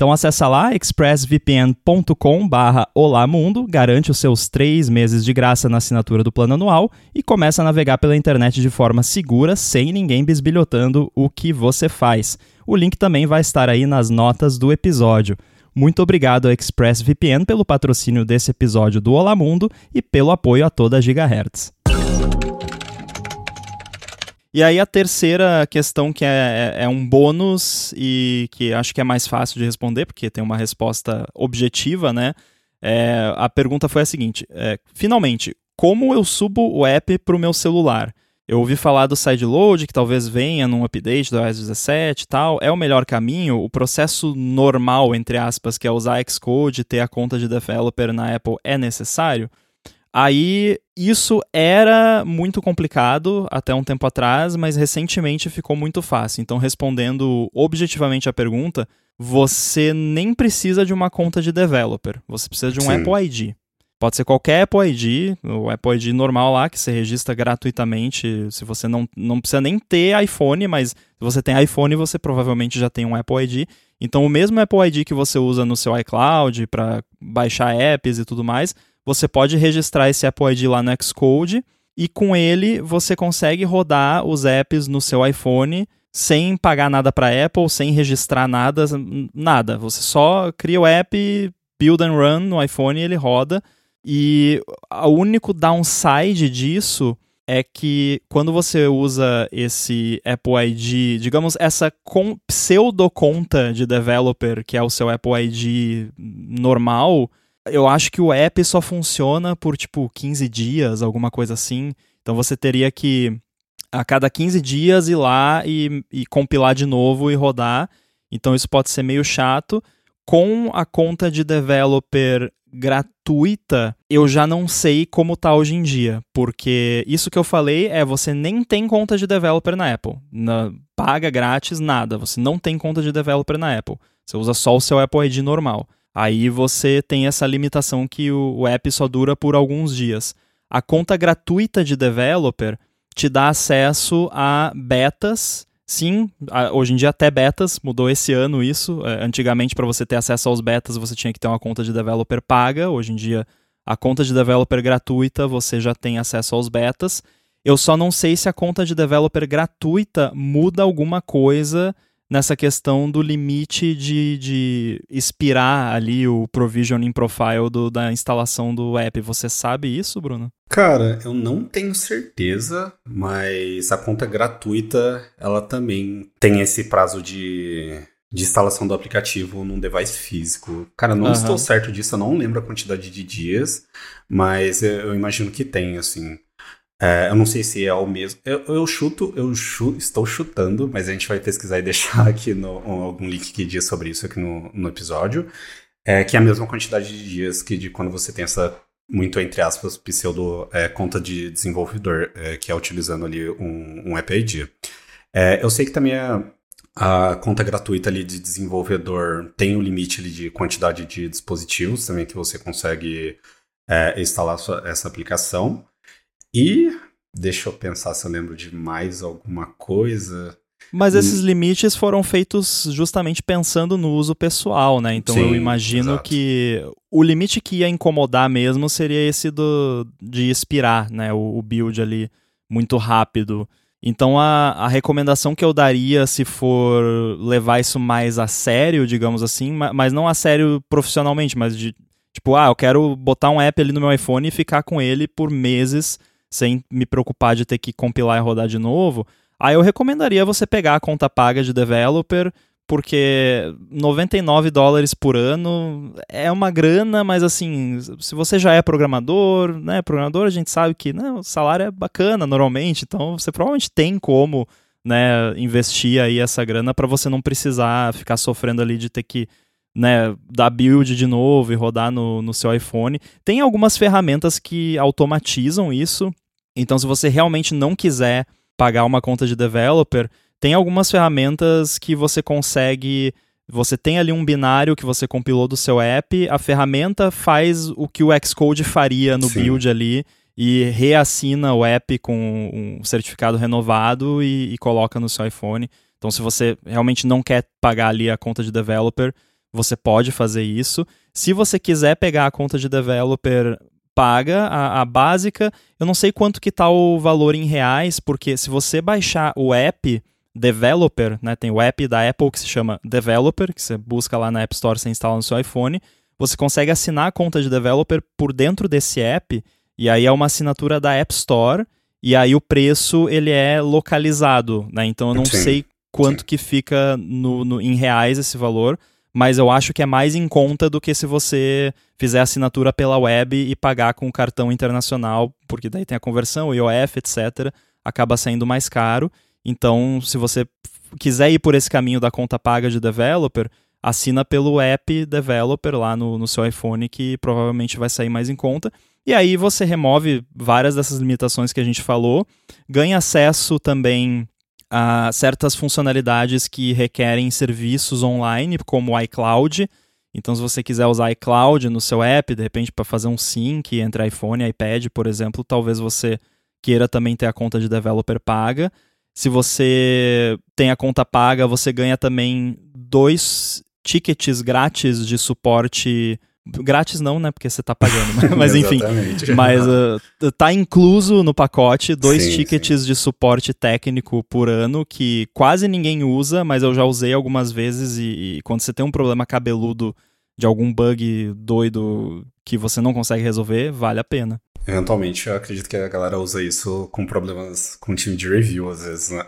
Então acessa lá expressvpn.com barra Olamundo, garante os seus três meses de graça na assinatura do plano anual e começa a navegar pela internet de forma segura, sem ninguém bisbilhotando o que você faz. O link também vai estar aí nas notas do episódio. Muito obrigado ao ExpressVPN pelo patrocínio desse episódio do Olamundo e pelo apoio a toda a Gigahertz. E aí a terceira questão que é, é, é, um bônus e que acho que é mais fácil de responder, porque tem uma resposta objetiva, né? É, a pergunta foi a seguinte: é, finalmente, como eu subo o app para o meu celular? Eu ouvi falar do sideload, que talvez venha num update do iOS 17 e tal. É o melhor caminho? O processo normal, entre aspas, que é usar Xcode e ter a conta de developer na Apple, é necessário? Aí isso era muito complicado até um tempo atrás, mas recentemente ficou muito fácil. Então, respondendo objetivamente a pergunta, você nem precisa de uma conta de developer, você precisa de um Sim. Apple ID. Pode ser qualquer Apple ID, o Apple ID normal lá, que você registra gratuitamente. Se você não, não precisa nem ter iPhone, mas se você tem iPhone, você provavelmente já tem um Apple ID. Então, o mesmo Apple ID que você usa no seu iCloud para baixar apps e tudo mais, você pode registrar esse Apple ID lá no Xcode e com ele você consegue rodar os apps no seu iPhone sem pagar nada para Apple, sem registrar nada, nada. Você só cria o app, build and run no iPhone e ele roda. E o único downside disso é que quando você usa esse Apple ID, digamos, essa com, pseudo conta de developer, que é o seu Apple ID normal, eu acho que o app só funciona por tipo 15 dias, alguma coisa assim. Então você teria que a cada 15 dias ir lá e, e compilar de novo e rodar. Então isso pode ser meio chato. Com a conta de developer gratuita, eu já não sei como tá hoje em dia, porque isso que eu falei é você nem tem conta de developer na Apple, na, paga grátis nada, você não tem conta de developer na Apple, você usa só o seu Apple ID normal. Aí você tem essa limitação que o, o app só dura por alguns dias. A conta gratuita de developer te dá acesso a betas. Sim, hoje em dia até betas, mudou esse ano isso. É, antigamente, para você ter acesso aos betas, você tinha que ter uma conta de developer paga. Hoje em dia, a conta de developer gratuita, você já tem acesso aos betas. Eu só não sei se a conta de developer gratuita muda alguma coisa nessa questão do limite de, de expirar ali o provisioning profile do, da instalação do app. Você sabe isso, Bruno? Cara, eu não tenho certeza, mas a conta gratuita, ela também tem esse prazo de, de instalação do aplicativo num device físico. Cara, não uhum. estou certo disso, eu não lembro a quantidade de dias, mas eu, eu imagino que tem, assim. É, eu não sei se é o mesmo. Eu, eu chuto, eu chu, estou chutando, mas a gente vai pesquisar e *laughs* deixar aqui no, algum link que diz sobre isso aqui no, no episódio. É, que é a mesma quantidade de dias que de quando você tem essa, muito entre aspas, pseudo é, conta de desenvolvedor, é, que é utilizando ali um, um App ID. É, eu sei que também é, A conta gratuita ali de desenvolvedor tem o um limite ali de quantidade de dispositivos também que você consegue é, instalar sua, essa aplicação. E deixa eu pensar se eu lembro de mais alguma coisa. Mas esses limites foram feitos justamente pensando no uso pessoal, né? Então Sim, eu imagino exato. que o limite que ia incomodar mesmo seria esse do, de expirar, né? O, o build ali muito rápido. Então a, a recomendação que eu daria se for levar isso mais a sério, digamos assim, mas não a sério profissionalmente, mas de tipo, ah, eu quero botar um app ali no meu iPhone e ficar com ele por meses sem me preocupar de ter que compilar e rodar de novo. Aí eu recomendaria você pegar a conta paga de developer, porque 99 dólares por ano é uma grana, mas assim, se você já é programador, né, programador a gente sabe que né, o salário é bacana normalmente, então você provavelmente tem como né, investir aí essa grana para você não precisar ficar sofrendo ali de ter que né, dar build de novo e rodar no, no seu iPhone. Tem algumas ferramentas que automatizam isso, então se você realmente não quiser pagar uma conta de developer, tem algumas ferramentas que você consegue. Você tem ali um binário que você compilou do seu app, a ferramenta faz o que o Xcode faria no Sim. build ali e reassina o app com um certificado renovado e, e, coloca no seu iPhone. Então, se você realmente não quer pagar ali a conta de developer, você pode fazer isso. Se você quiser pegar a conta de developer paga, a, a, básica. Eu não sei quanto que tá o valor em reais, porque se você baixar o app Developer, né, tem o app da Apple que se chama Developer, que você busca lá na App Store, você instala no seu iPhone, você consegue assinar a conta de Developer por dentro desse app, e aí é uma assinatura da App Store, e aí o preço ele é localizado, né? Então eu não sim, sei quanto sim. que fica no, no, em reais esse valor, mas eu acho que é mais em conta do que se você fizer assinatura pela web e pagar com o cartão internacional, porque daí tem a conversão, o IOF, etc. Acaba saindo mais caro. Então, se você quiser ir por esse caminho da conta paga de developer, assina pelo app developer lá no, no seu iPhone, que provavelmente vai sair mais em conta. E aí você remove várias dessas limitações que a gente falou, ganha acesso também a certas funcionalidades que requerem serviços online, como o iCloud. Então, se você quiser usar iCloud no seu app, de repente para fazer um sync entre iPhone e iPad, por exemplo, talvez você queira também ter a conta de developer paga. Se você tem a conta paga, você ganha também dois tickets grátis de suporte Grátis não, né? Porque você tá pagando. *laughs* Mas enfim. mas uh, tá incluso no pacote dois sim, tickets sim. de suporte técnico por ano que quase ninguém usa, mas eu já usei algumas vezes e, e quando você tem um problema cabeludo de algum bug doido que você não consegue resolver, vale a pena. Eventualmente, eu acredito que a galera usa isso com problemas com time de review, às vezes, né?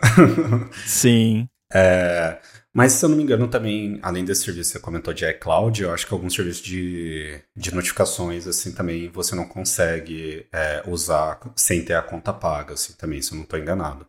Sim. *laughs* É, mas, se eu não me engano, também, além desse serviço que você comentou de iCloud, eu acho que alguns serviços de, de notificações, assim, também você não consegue é, usar sem ter a conta paga, assim, também, se eu não estou enganado.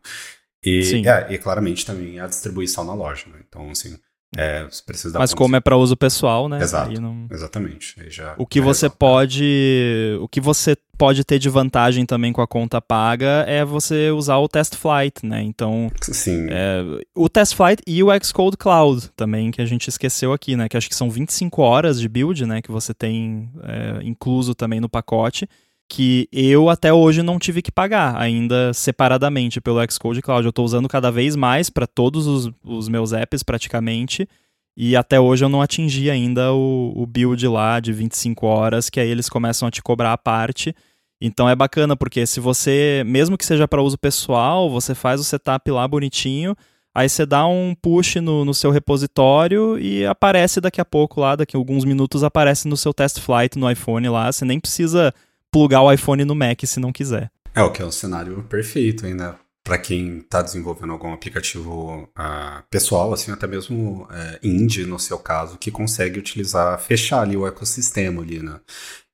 E, é, e, claramente, também a distribuição na loja, né? Então, assim, é, Mas como é para uso pessoal, né? Exato. Não... Exatamente. Já, o que você pode, o que você pode ter de vantagem também com a conta paga é você usar o Test Flight, né? Então, Sim. É, o Test Flight e o Xcode Cloud também que a gente esqueceu aqui, né? Que acho que são 25 horas de build, né? Que você tem é, incluso também no pacote que eu até hoje não tive que pagar, ainda separadamente pelo Xcode Cloud. Eu estou usando cada vez mais para todos os, os, meus apps praticamente, e até hoje eu não atingi ainda o, o, build lá de 25 horas, que aí eles começam a te cobrar a parte. Então é bacana, porque se você, mesmo que seja para uso pessoal, você faz o setup lá bonitinho, aí você dá um push no, no seu repositório e aparece daqui a pouco lá, daqui a alguns minutos aparece no seu test flight no iPhone lá, você nem precisa plugar o iPhone no Mac se não quiser. É o que é o cenário perfeito ainda para quem está desenvolvendo algum aplicativo uh, pessoal, assim, até mesmo uh, indie no seu caso, que consegue utilizar, fechar ali o ecossistema ali, né?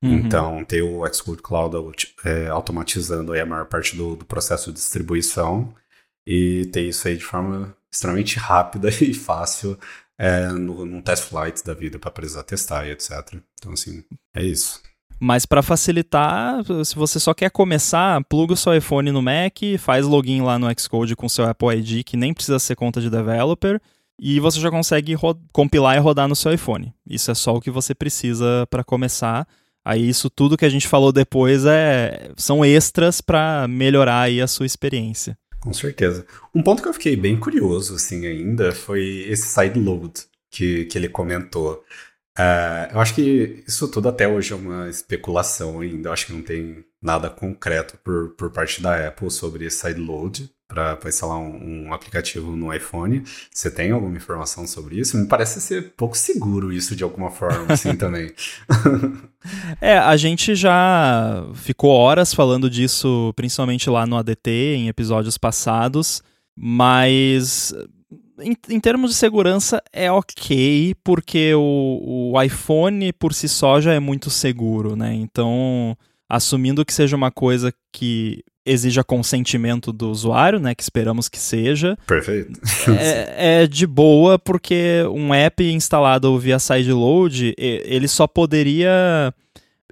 Uhum. Então, ter o Xcode Cloud é, automatizando aí a maior parte do, do, processo de distribuição e ter isso aí de forma extremamente rápida *laughs* e fácil é, no, num test flight da vida para precisar testar e etc. Então, assim, é isso. Mas para facilitar, se você só quer começar, pluga o seu iPhone no Mac, faz login lá no Xcode com seu Apple ID, que nem precisa ser conta de developer, e você já consegue compilar e rodar no seu iPhone. Isso é só o que você precisa para começar. Aí isso tudo que a gente falou depois é são extras para melhorar aí a sua experiência. Com certeza. Um ponto que eu fiquei bem curioso assim ainda foi esse side load que, que ele comentou. Uh, eu acho que isso tudo até hoje é uma especulação ainda. Eu acho que não tem nada concreto por, por parte da Apple sobre esse sideload para instalar um, um, aplicativo no iPhone. Você tem alguma informação sobre isso? Me parece ser pouco seguro isso de alguma forma, assim, *laughs* também. *laughs* é, a gente já ficou horas falando disso, principalmente lá no ADT, em episódios passados, mas em, em, termos de segurança é ok, porque o, o iPhone por si só já é muito seguro, né? Então, assumindo que seja uma coisa que exija consentimento do usuário, né? Que esperamos que seja. Perfeito. É, é, de boa, porque um app instalado via sideload, ele só poderia.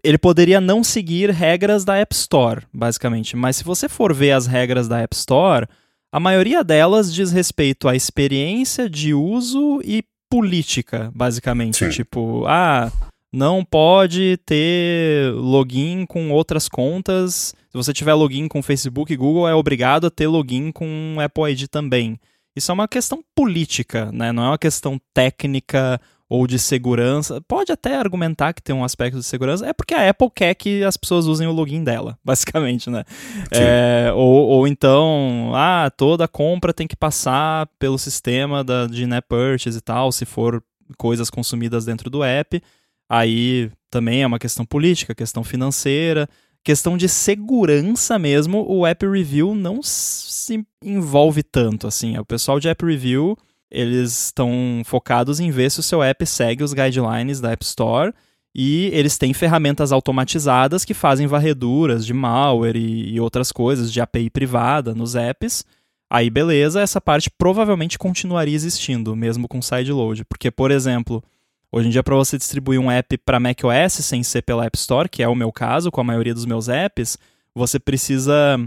Ele poderia não seguir regras da App Store, basicamente. Mas se você for ver as regras da App Store, a maioria delas diz respeito à experiência de uso e política, basicamente. Sim. Tipo, ah, não pode ter login com outras contas. Se você tiver login com Facebook e Google, é obrigado a ter login com Apple ID também. Isso é uma questão política, né? não é uma questão técnica ou de segurança. Pode até argumentar que tem um aspecto de segurança, é porque a Apple quer que as pessoas usem o login dela, *laughs* basicamente, né? É, ou, ou então, ah, toda compra tem que passar pelo sistema da, de net purchase e tal, se for coisas consumidas dentro do app. Aí também é uma questão política, questão financeira, questão de segurança mesmo. O App Review não se envolve tanto assim. O pessoal de App Review eles estão focados em ver se o seu app segue os guidelines da App Store e eles têm ferramentas automatizadas que fazem varreduras de malware e, e outras coisas de API privada nos apps. Aí beleza, essa parte provavelmente continuaria existindo mesmo com sideload, porque por exemplo, hoje em dia para você distribuir um app para macOS sem ser pela App Store, que é o meu caso com a maioria dos meus apps, você precisa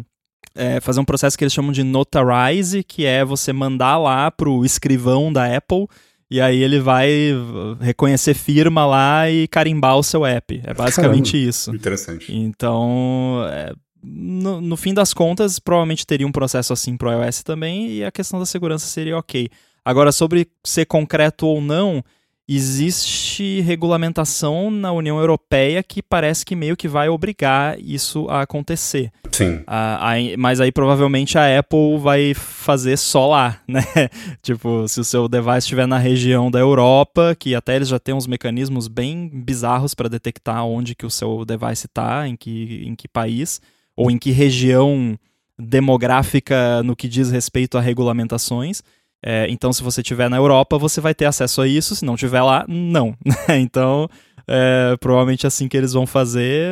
é, fazer um processo que eles chamam de notarize, que é você mandar lá pro escrivão da Apple e aí ele vai reconhecer firma lá e carimbar o seu app. É basicamente Caramba, isso. Interessante. Então, é, no, no, fim das contas, provavelmente teria um processo assim pro iOS também e a questão da segurança seria ok. Agora, sobre ser concreto ou não, existe regulamentação na União Europeia que parece que meio que vai obrigar isso a acontecer. Sim. Mas aí provavelmente a Apple vai fazer só lá, *laughs* né? tipo, se o seu device estiver na região da Europa, que até eles já têm uns mecanismos bem bizarros para detectar onde que o seu device está, em que, em que país, ou em que região demográfica no que diz respeito a regulamentações. É, então, se você tiver na Europa, você vai ter acesso a isso. Se não tiver lá, não. *laughs* então, é, provavelmente assim que eles vão fazer.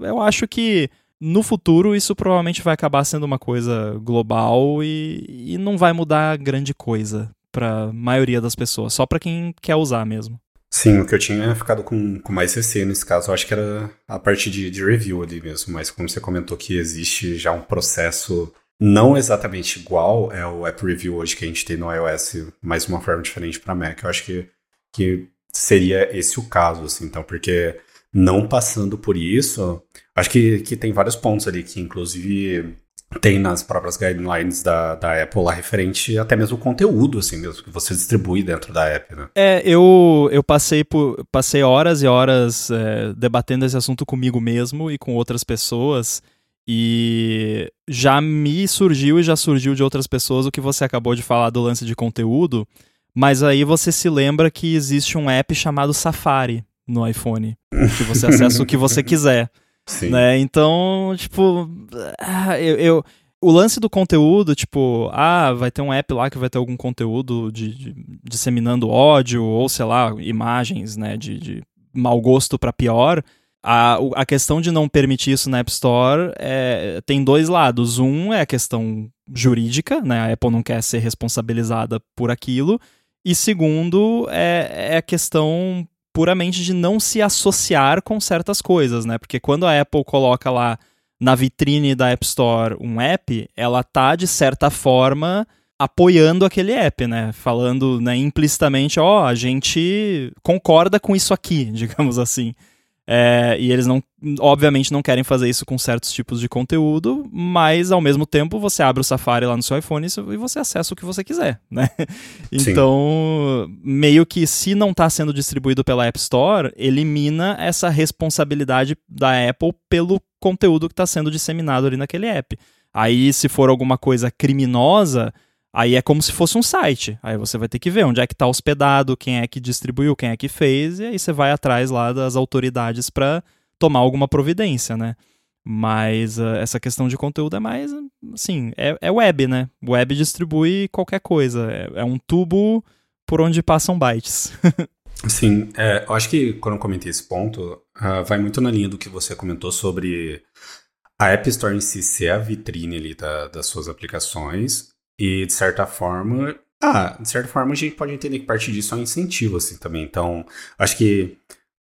Eu acho que no futuro isso provavelmente vai acabar sendo uma coisa global e, e não vai mudar grande coisa para maioria das pessoas, só para quem quer usar mesmo. Sim, o que eu tinha ficado com, com mais CC nesse caso, eu acho que era a parte de, de review ali mesmo, mas como você comentou que existe já um processo não exatamente igual é o App Review hoje que a gente tem no iOS, mas uma forma diferente para Mac. Eu acho que, que seria esse o caso, assim, então, porque não passando por isso, acho que, que tem vários pontos ali que, inclusive, tem nas próprias guidelines da, da Apple lá referente até mesmo o conteúdo, assim, mesmo que você distribui dentro da app, né? É, eu, eu passei por passei horas e horas é, debatendo esse assunto comigo mesmo e com outras pessoas. E já me surgiu e já surgiu de outras pessoas o que você acabou de falar do lance de conteúdo, mas aí você se lembra que existe um app chamado Safari no iPhone, que você *laughs* acessa o que você quiser. Sim. Né? Então, tipo, ah, eu, eu, o lance do conteúdo, tipo, ah, vai ter um app lá que vai ter algum conteúdo de, de disseminando ódio ou sei lá, imagens, né, de, de mau gosto para pior a, a questão de não permitir isso na App Store é, tem dois lados. Um é a questão jurídica, né? A Apple não quer ser responsabilizada por aquilo. E segundo é, é a questão puramente de não se associar com certas coisas, né? Porque quando a Apple coloca lá na vitrine da App Store um app, ela tá de certa forma apoiando aquele app, né? Falando né, implicitamente, ó, oh, a gente concorda com isso aqui, *laughs* digamos assim. É, e eles não, obviamente, não querem fazer isso com certos tipos de conteúdo, mas ao mesmo tempo você abre o Safari lá no seu iPhone e você acessa o que você quiser, *laughs* né? Então, Sim. meio que se não está sendo distribuído pela App Store, elimina essa responsabilidade da Apple pelo conteúdo que está sendo disseminado ali naquele app. Aí, se for alguma coisa criminosa, Aí é como se fosse um site. Aí você vai ter que ver onde é que está hospedado, quem é que distribuiu, quem é que fez, e aí você vai atrás lá das autoridades para tomar alguma providência, né? Mas uh, essa questão de conteúdo é mais, assim, é, é web, né? Web distribui qualquer coisa. É, é um tubo por onde passam bytes. *laughs* Sim, é, eu acho que quando eu comentei esse ponto, uh, vai muito na linha do que você comentou sobre a App Store em si ser a vitrine ali da, das suas aplicações e, de certa forma, ah, de certa forma a gente pode entender que parte disso é um incentivo, assim, também. Então, acho que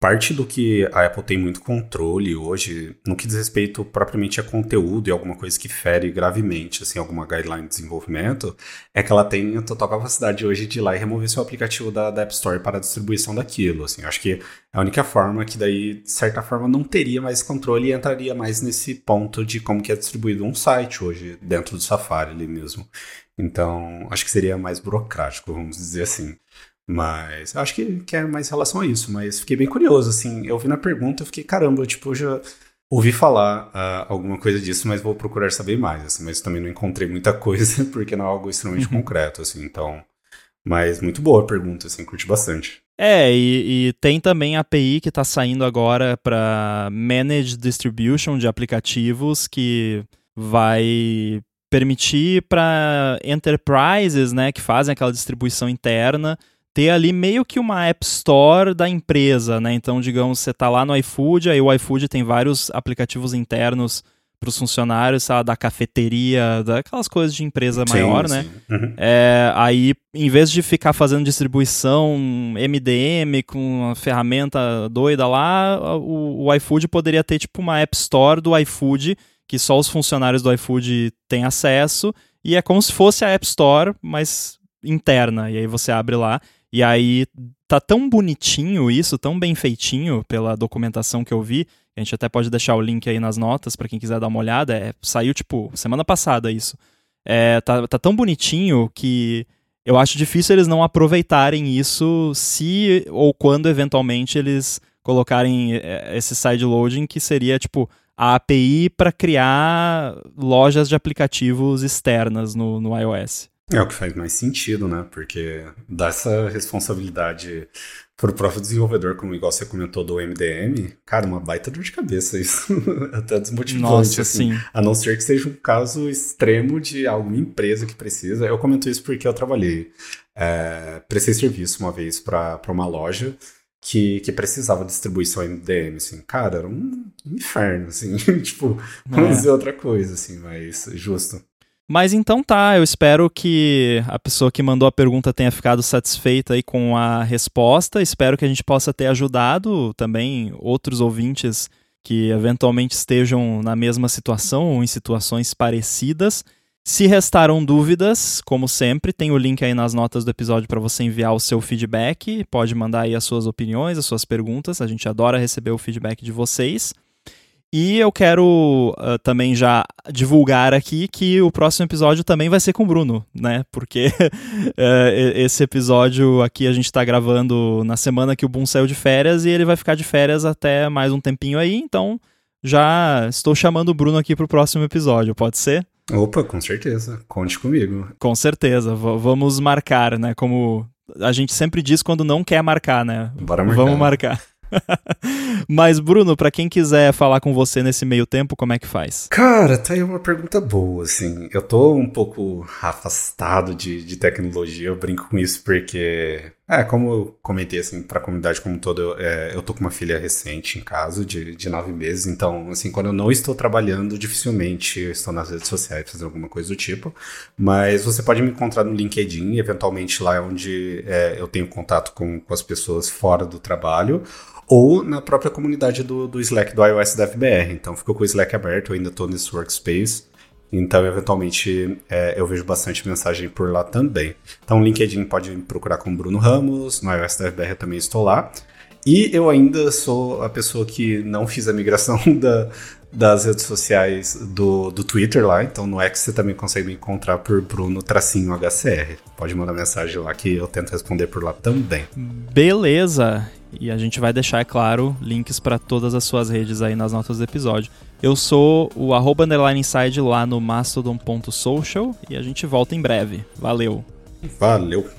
parte do que a Apple tem muito controle hoje, no que diz respeito propriamente a conteúdo e alguma coisa que fere gravemente, assim, alguma guideline de desenvolvimento, é que ela tem a total capacidade hoje de ir lá e remover seu aplicativo da, da App Store para a distribuição daquilo, assim. Acho que é a única forma que daí, de certa forma, não teria mais controle e entraria mais nesse ponto de como que é distribuído um site hoje dentro do Safari ali mesmo. Então, acho que seria mais burocrático, vamos dizer assim. Mas acho que, que é mais relação a isso. Mas fiquei bem curioso, assim. Eu vi na pergunta, eu fiquei, caramba, eu, tipo, já ouvi falar uh, alguma coisa disso, mas vou procurar saber mais, assim. Mas também não encontrei muita coisa, *laughs* porque não é algo extremamente uhum. concreto, assim. Então, mas muito boa a pergunta, assim, curti bastante. É, e, e tem também a API que está saindo agora para Managed Distribution de aplicativos que vai permitir para enterprises, né, que fazem aquela distribuição interna, ter ali meio que uma App Store da empresa, né? Então, digamos, você está lá no iFood, aí o iFood tem vários aplicativos internos para os funcionários, sabe, da cafeteria, daquelas coisas de empresa sim, maior, né? sim. né? Uhum. É, aí, em vez de ficar fazendo distribuição MDM com uma ferramenta doida lá, o, o iFood poderia ter tipo uma App Store do iFood que só os funcionários do iFood têm acesso, e é como se fosse a App Store, mas interna. E aí você abre lá e aí tá tão bonitinho isso, tão bem feitinho pela documentação que eu vi. A gente até pode deixar o link aí nas notas para quem quiser dar uma olhada. É, saiu tipo semana passada isso. É, tá, tá tão bonitinho que eu acho difícil eles não aproveitarem isso se ou quando eventualmente eles colocarem é, esse side loading que seria tipo a API para criar lojas de aplicativos externas no, no iOS. É o que faz mais sentido, né? Porque dá essa responsabilidade pro próprio desenvolvedor, como igual você comentou do MDM, cara, uma baita dor de cabeça isso. *laughs* Até desmotivante, Nossa, assim. Sim. A não ser que seja um caso extremo de alguma empresa que precisa. Eu comento isso porque eu trabalhei, é, prestei serviço uma vez para uma loja que, que precisava de distribuição MDM, assim. Cara, era um inferno, assim. *laughs* tipo, vamos é. dizer outra coisa, assim, mas justo. Mas então tá, eu espero que a pessoa que mandou a pergunta tenha ficado satisfeita aí com a resposta. Espero que a gente possa ter ajudado também outros ouvintes que eventualmente estejam na mesma situação ou em situações parecidas. Se restaram dúvidas, como sempre, tem o link aí nas notas do episódio para você enviar o seu feedback. Pode mandar aí as suas opiniões, as suas perguntas. A gente adora receber o feedback de vocês. E eu quero uh, também já divulgar aqui que o próximo episódio também vai ser com o Bruno, né? Porque uh, *laughs* esse episódio aqui a gente está gravando na semana que o Boom saiu de férias e ele vai ficar de férias até mais um tempinho aí, então já estou chamando o Bruno aqui para o próximo episódio, pode ser? Opa, com certeza. Conte comigo. Com certeza. V vamos marcar, né? Como a gente sempre diz quando não quer marcar, né? Bora marcar. Vamos marcar. *laughs* Mas, Bruno, para quem quiser falar com você nesse meio tempo, como é que faz? Cara, tá aí uma pergunta boa, assim. Eu tô um pouco afastado de, de tecnologia, eu brinco com isso porque é, como eu comentei, assim, pra comunidade como todo, eu, é, eu tô com uma filha recente em casa, de, de nove meses, então, assim, quando eu não estou trabalhando, dificilmente eu estou nas redes sociais fazendo alguma coisa do tipo, mas você pode me encontrar no LinkedIn, eventualmente lá é onde é, eu tenho contato com, com as pessoas fora do trabalho, ou na própria comunidade do, do Slack do iOS da FBR, então ficou com o Slack aberto, eu ainda tô nesse workspace, Então, eventualmente, é, eu vejo bastante mensagem por lá também. Então, LinkedIn pode me procurar com Bruno Ramos, no iOS da FBR eu também estou lá. E eu ainda sou a pessoa que não fiz a migração *laughs* da, das redes sociais do, do Twitter lá, então no X você também consegue me encontrar por Bruno Tracinho HCR. Pode mandar mensagem lá que eu tento responder por lá também. Beleza! E a gente vai deixar, é claro, links para todas as suas redes aí nas notas do episódio. Eu sou o arroba underline inside lá no mastodon.social e a gente volta em breve. Valeu! Valeu!